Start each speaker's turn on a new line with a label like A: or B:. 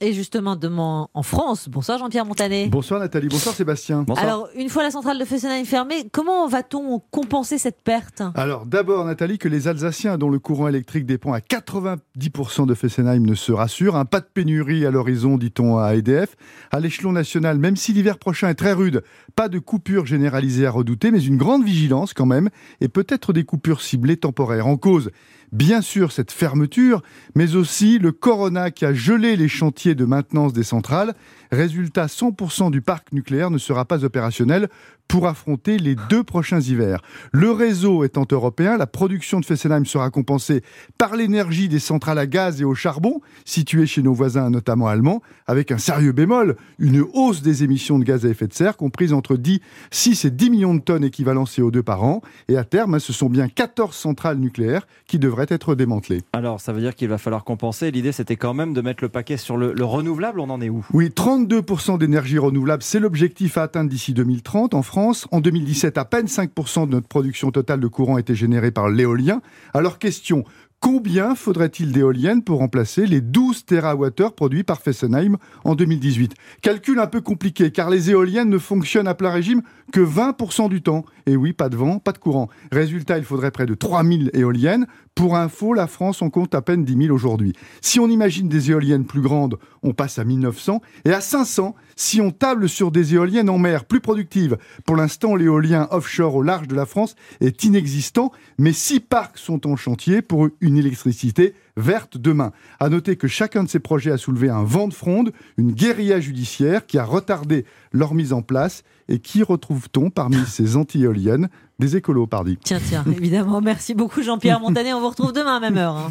A: Et justement, demain en France. Bonsoir Jean-Pierre Montanet.
B: Bonsoir Nathalie, bonsoir Sébastien.
C: Bonsoir.
A: Alors, une fois la centrale de Fessenheim fermée, comment va-t-on compenser cette perte?
B: Alors d'abord Nathalie, que les Alsaciens dont le courant électrique dépend à 90% de Fessenheim ne se rassurent. Un pas de pénurie à l'horizon, dit-on à EDF. À l'échelon national, même si l'hiver prochain est très rude, pas de coupure généralisée à redouter, mais une grande vigilance quand même, et peut-être des coupures ciblées temporaires. En cause, bien sûr cette fermeture, mais aussi le corona qui a gelé les chantiers de maintenance des centrales. Résultat, 100% du parc nucléaire ne sera pas opérationnel pour affronter les deux prochains hivers. Le réseau étant européen, la production de Fessenheim sera compensée par l'énergie des centrales à gaz et au charbon, situées chez nos voisins notamment allemands, avec un sérieux bémol, une hausse des émissions de gaz à effet de serre comprise entre 10, 6 et 10 millions de tonnes équivalent CO2 par an. Et à terme, ce sont bien 14 centrales nucléaires qui devraient être démantelées.
C: Alors, ça veut dire qu'il va falloir compenser. L'idée, c'était quand même de mettre le paquet sur le, le renouvelable. On en est où?
B: Oui, 32% d'énergie renouvelable, c'est l'objectif à atteindre d'ici 2030 en France. En 2017, à peine 5% de notre production totale de courant était générée par l'éolien. Alors question, Combien faudrait-il d'éoliennes pour remplacer les 12 TWh produits par Fessenheim en 2018 Calcul un peu compliqué car les éoliennes ne fonctionnent à plein régime que 20% du temps. Et oui, pas de vent, pas de courant. Résultat, il faudrait près de 3000 éoliennes. Pour info, la France en compte à peine 10 000 aujourd'hui. Si on imagine des éoliennes plus grandes, on passe à 1900 et à 500 si on table sur des éoliennes en mer plus productives. Pour l'instant, l'éolien offshore au large de la France est inexistant, mais six parcs sont en chantier pour une électricité verte demain. À noter que chacun de ces projets a soulevé un vent de fronde, une guérilla judiciaire qui a retardé leur mise en place. Et qui retrouve-t-on parmi ces anti-éoliennes? Des écolos, pardi.
A: Tiens, tiens, évidemment. Merci beaucoup Jean-Pierre Montanet. On vous retrouve demain à même heure. hein.